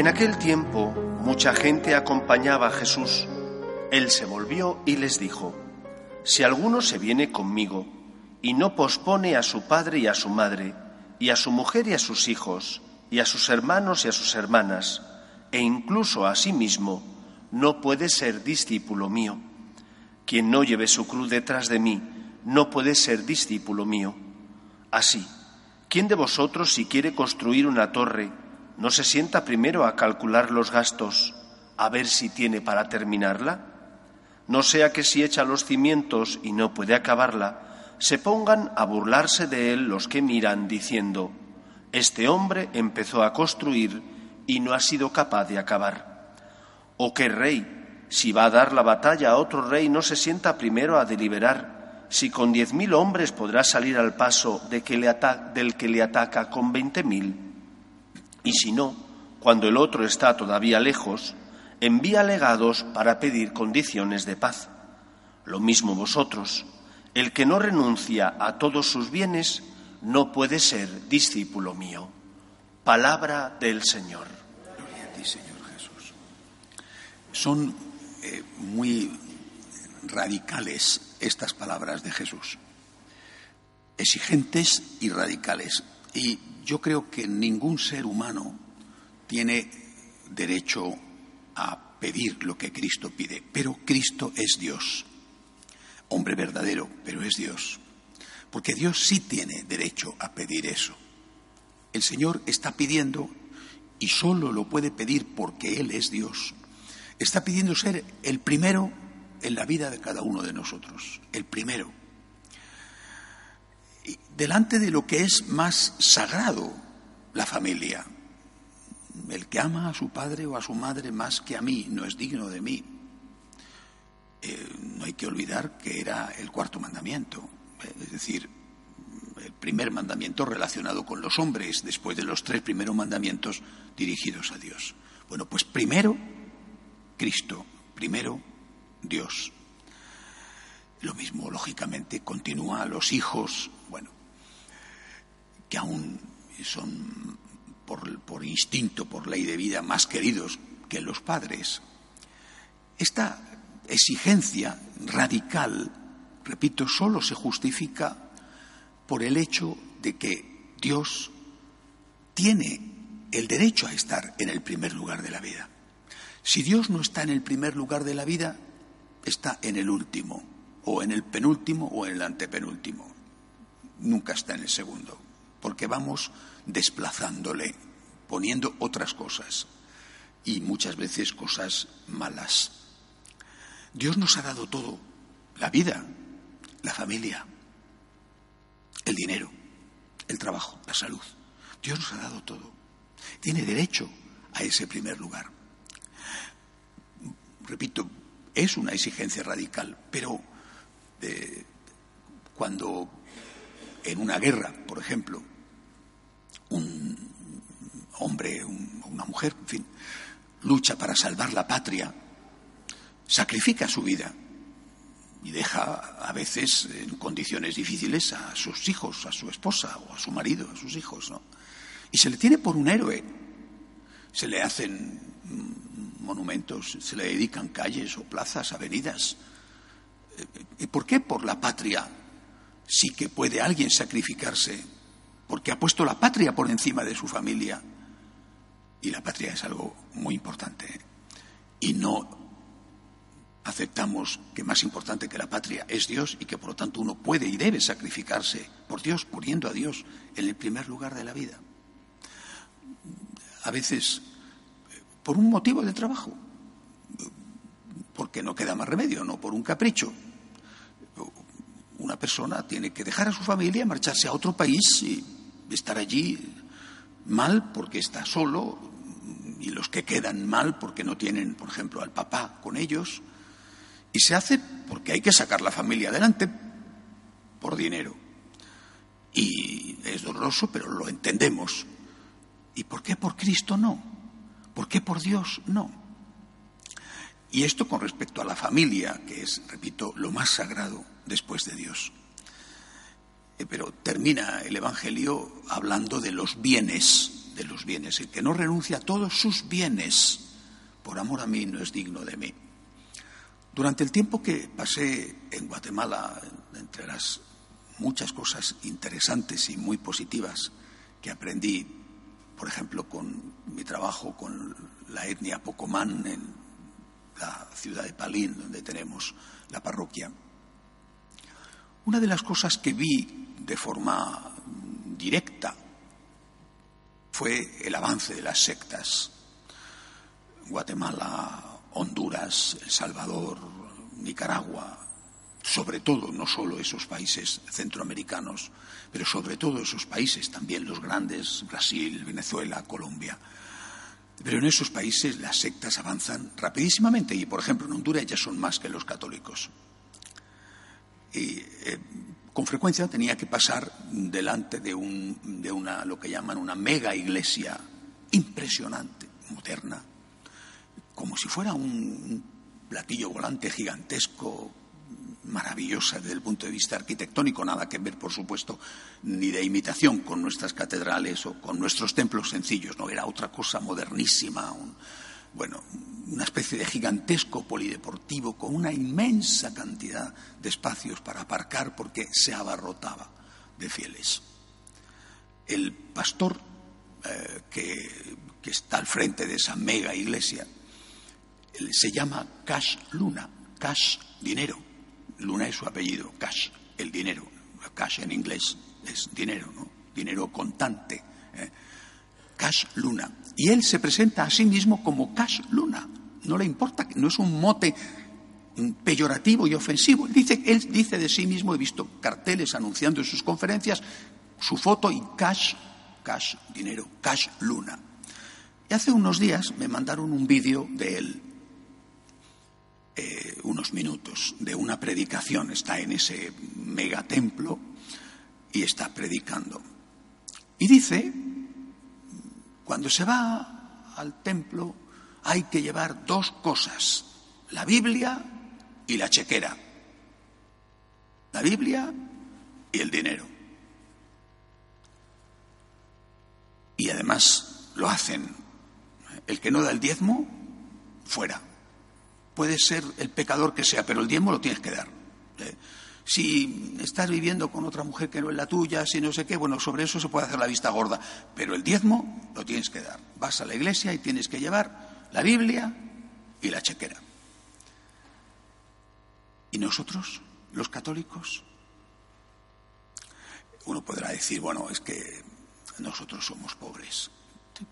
En aquel tiempo mucha gente acompañaba a Jesús. Él se volvió y les dijo, Si alguno se viene conmigo y no pospone a su padre y a su madre, y a su mujer y a sus hijos, y a sus hermanos y a sus hermanas, e incluso a sí mismo, no puede ser discípulo mío. Quien no lleve su cruz detrás de mí, no puede ser discípulo mío. Así, ¿quién de vosotros si quiere construir una torre, no se sienta primero a calcular los gastos, a ver si tiene para terminarla? No sea que si echa los cimientos y no puede acabarla, se pongan a burlarse de él los que miran, diciendo, Este hombre empezó a construir y no ha sido capaz de acabar. ¿O qué rey, si va a dar la batalla a otro rey, no se sienta primero a deliberar si con diez mil hombres podrá salir al paso de que le del que le ataca con veinte mil? Y si no, cuando el otro está todavía lejos, envía legados para pedir condiciones de paz. Lo mismo vosotros, el que no renuncia a todos sus bienes no puede ser discípulo mío. Palabra del Señor. Señor Jesús. Son eh, muy radicales estas palabras de Jesús. Exigentes y radicales. Y yo creo que ningún ser humano tiene derecho a pedir lo que Cristo pide, pero Cristo es Dios, hombre verdadero, pero es Dios, porque Dios sí tiene derecho a pedir eso. El Señor está pidiendo, y solo lo puede pedir porque Él es Dios, está pidiendo ser el primero en la vida de cada uno de nosotros, el primero delante de lo que es más sagrado, la familia. El que ama a su padre o a su madre más que a mí no es digno de mí. Eh, no hay que olvidar que era el cuarto mandamiento, es decir, el primer mandamiento relacionado con los hombres, después de los tres primeros mandamientos dirigidos a Dios. Bueno, pues primero Cristo, primero Dios. Lo mismo, lógicamente, continúa a los hijos, bueno, que aún son por, instinto, por ley de vida, más queridos que los padres. Esta exigencia radical, repito, solo se justifica por el hecho de que Dios tiene el derecho a estar en el primer lugar de la vida. Si Dios no está en el primer lugar de la vida, está en el último, o en el penúltimo o en el antepenúltimo. Nunca está en el segundo porque vamos desplazándole, poniendo otras cosas y muchas veces cosas malas. Dios nos ha dado todo, la vida, la familia, el dinero, el trabajo, la salud. Dios nos ha dado todo. Tiene derecho a ese primer lugar. Repito, es una exigencia radical, pero eh, cuando en una guerra, por ejemplo, un hombre, una mujer, en fin, lucha para salvar la patria, sacrifica su vida y deja a veces en condiciones difíciles a sus hijos, a su esposa o a su marido, a sus hijos, ¿no? Y se le tiene por un héroe. Se le hacen monumentos, se le dedican calles o plazas, avenidas. ¿Y por qué por la patria sí que puede alguien sacrificarse porque ha puesto la patria por encima de su familia. Y la patria es algo muy importante. Y no aceptamos que más importante que la patria es Dios y que por lo tanto uno puede y debe sacrificarse por Dios, poniendo a Dios en el primer lugar de la vida. A veces por un motivo de trabajo. porque no queda más remedio, no por un capricho. Una persona tiene que dejar a su familia, marcharse a otro país y estar allí mal porque está solo y los que quedan mal porque no tienen, por ejemplo, al papá con ellos. Y se hace porque hay que sacar la familia adelante por dinero. Y es doloroso, pero lo entendemos. ¿Y por qué por Cristo no? ¿Por qué por Dios no? Y esto con respecto a la familia, que es, repito, lo más sagrado después de Dios. Eh, pero termina el Evangelio hablando de los bienes, de los bienes. El que no renuncia a todos sus bienes por amor a mí no es digno de mí. Durante el tiempo que pasé en Guatemala, entre las muchas cosas interesantes y muy positivas que aprendí, por ejemplo, con mi trabajo con la etnia Pocomán en la ciudad de Palín, donde tenemos la parroquia. Una de las cosas que vi de forma directa fue el avance de las sectas. Guatemala, Honduras, El Salvador, Nicaragua, sobre todo, no solo esos países centroamericanos, pero sobre todo esos países, también los grandes, Brasil, Venezuela, Colombia. Pero en esos países las sectas avanzan rapidísimamente y, por ejemplo, en Honduras ya son más que los católicos. Y eh, con frecuencia tenía que pasar delante de, un, de una, lo que llaman una mega iglesia impresionante, moderna, como si fuera un platillo volante gigantesco maravillosa desde el punto de vista arquitectónico, nada que ver, por supuesto, ni de imitación con nuestras catedrales o con nuestros templos sencillos, no, era otra cosa modernísima, bueno, una especie de gigantesco polideportivo con una inmensa cantidad de espacios para aparcar porque se abarrotaba de fieles. El pastor eh, que está al frente de esa mega iglesia se llama Cash Luna, Cash dinero Luna es su apellido, cash, el dinero. Cash en inglés es dinero, ¿no? Dinero contante. ¿eh? Cash Luna. Y él se presenta a sí mismo como Cash Luna. No le importa, no es un mote peyorativo y ofensivo. Dice, él dice de sí mismo, he visto carteles anunciando en sus conferencias su foto y cash, cash, dinero, cash luna. Y hace unos días me mandaron un vídeo de él eh, unos minutos de una predicación. Está en ese megatemplo y está predicando. Y dice, cuando se va al templo hay que llevar dos cosas, la Biblia y la chequera. La Biblia y el dinero. Y además lo hacen. El que no da el diezmo, fuera puede ser el pecador que sea, pero el diezmo lo tienes que dar. ¿eh? Si estás viviendo con otra mujer que no es la tuya, si no sé qué, bueno, sobre eso se puede hacer la vista gorda, pero el diezmo lo tienes que dar. Vas a la iglesia y tienes que llevar la Biblia y la chequera. ¿Y nosotros, los católicos? Uno podrá decir, bueno, es que nosotros somos pobres.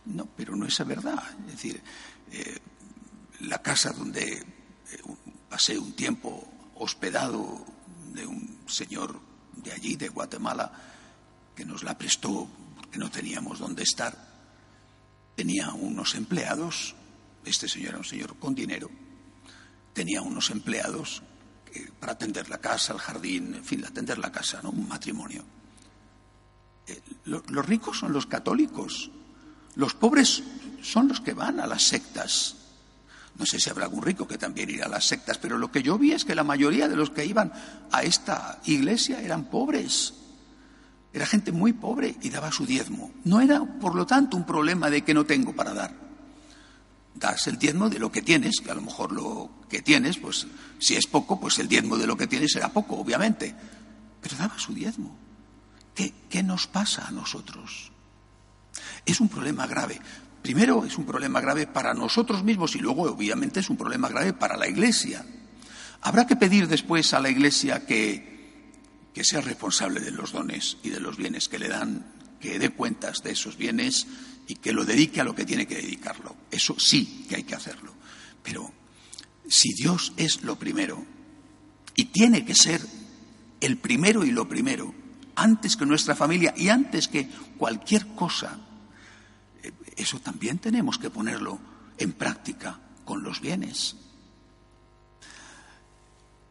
No, pero no es verdad. Es decir, eh, la casa donde pasé un tiempo hospedado de un señor de allí, de Guatemala, que nos la prestó porque no teníamos dónde estar. Tenía unos empleados, este señor era un señor con dinero, tenía unos empleados para atender la casa, el jardín, en fin, atender la casa, ¿no? Un matrimonio. Eh, los ricos son los católicos, los pobres son los que van a las sectas, no sé si habrá algún rico que también irá a las sectas, pero lo que yo vi es que la mayoría de los que iban a esta iglesia eran pobres. Era gente muy pobre y daba su diezmo. No era, por lo tanto, un problema de que no tengo para dar. Das el diezmo de lo que tienes, que a lo mejor lo que tienes, pues si es poco, pues el diezmo de lo que tienes será poco, obviamente. Pero daba su diezmo. ¿Qué, qué nos pasa a nosotros? Es un problema grave. Primero es un problema grave para nosotros mismos y luego obviamente es un problema grave para la Iglesia. Habrá que pedir después a la Iglesia que, que sea responsable de los dones y de los bienes que le dan, que dé cuentas de esos bienes y que lo dedique a lo que tiene que dedicarlo. Eso sí que hay que hacerlo. Pero si Dios es lo primero, y tiene que ser el primero y lo primero, antes que nuestra familia y antes que cualquier cosa, eso también tenemos que ponerlo en práctica con los bienes.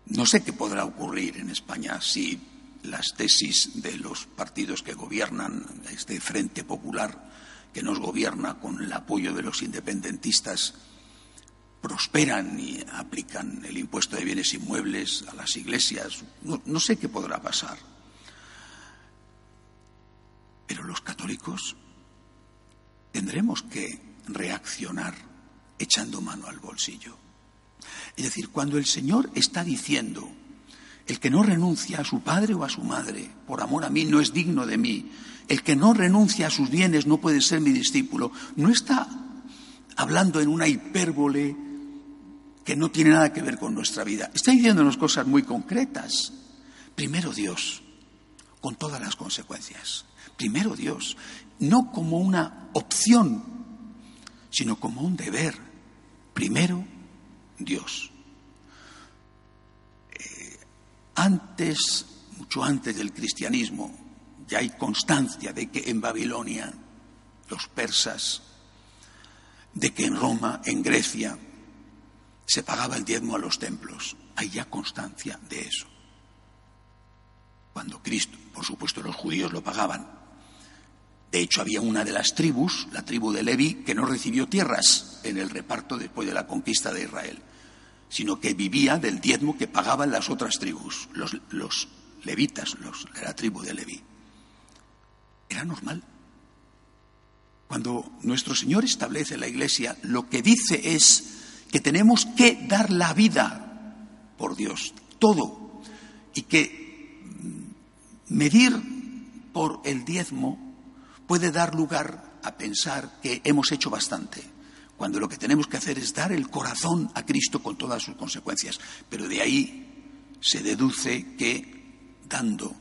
No sé qué podrá ocurrir en España si las tesis de los partidos que gobiernan, este Frente Popular que nos gobierna con el apoyo de los independentistas, prosperan y aplican el impuesto de bienes inmuebles a las iglesias. No, sé qué podrá pasar. Pero los católicos tendremos que reaccionar echando mano al bolsillo. Es decir, cuando el Señor está diciendo, el que no renuncia a su padre o a su madre por amor a mí no es digno de mí, el que no renuncia a sus bienes no puede ser mi discípulo, no está hablando en una hipérbole que no tiene nada que ver con nuestra vida. Está diciéndonos cosas muy concretas. Primero Dios, con todas las consecuencias. Primero Dios, no como una opción, sino como un deber. Primero Dios. Eh, antes, mucho antes del cristianismo, ya hay constancia de que en Babilonia los persas, de que en Roma, en Grecia, se pagaba el diezmo a los templos. Hay ya constancia de eso. Cuando Cristo, por supuesto los judíos lo pagaban. De hecho, había una de las tribus, la tribu de Levi, que no recibió tierras en el reparto después de la conquista de Israel, sino que vivía del diezmo que pagaban las otras tribus, los, levitas, los la tribu de Levi. Era normal. Cuando nuestro Señor establece la Iglesia, lo que dice es que tenemos que dar la vida por Dios, todo, y que medir por el diezmo puede dar lugar a pensar que hemos hecho bastante, cuando lo que tenemos que hacer es dar el corazón a Cristo con todas sus consecuencias. Pero de ahí se deduce que dando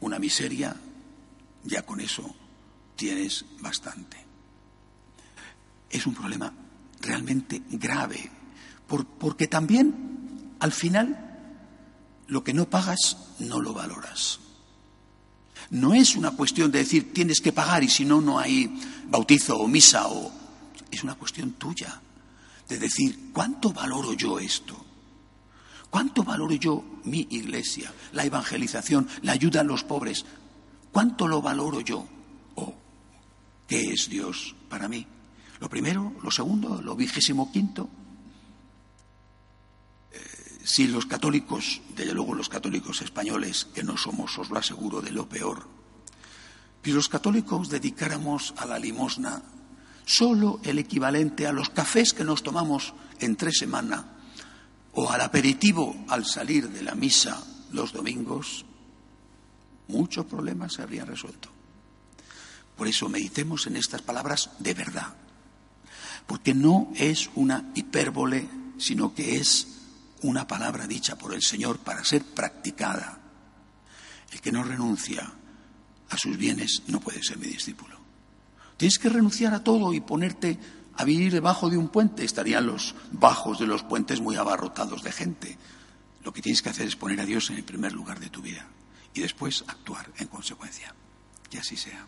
una miseria, ya con eso tienes bastante. Es un problema realmente grave, porque también al final lo que no pagas no lo valoras. No es una cuestión de decir tienes que pagar y si no, no hay bautizo o misa o... Es una cuestión tuya, de decir, ¿cuánto valoro yo esto? ¿Cuánto valoro yo mi iglesia, la evangelización, la ayuda a los pobres? ¿Cuánto lo valoro yo? ¿O qué es Dios para mí? Lo primero, lo segundo, lo vigésimo quinto. Si los católicos, desde luego los católicos españoles, que no somos, os lo aseguro, de lo peor, si los católicos dedicáramos a la limosna solo el equivalente a los cafés que nos tomamos en tres semanas o al aperitivo al salir de la misa los domingos, muchos problemas se habrían resuelto. Por eso meditemos en estas palabras de verdad porque no es una hipérbole, sino que es una palabra dicha por el Señor para ser practicada. El que no renuncia a sus bienes no puede ser mi discípulo. Tienes que renunciar a todo y ponerte a vivir debajo de un puente. Estarían los bajos de los puentes muy abarrotados de gente. Lo que tienes que hacer es poner a Dios en el primer lugar de tu vida y después actuar en consecuencia. Que así sea.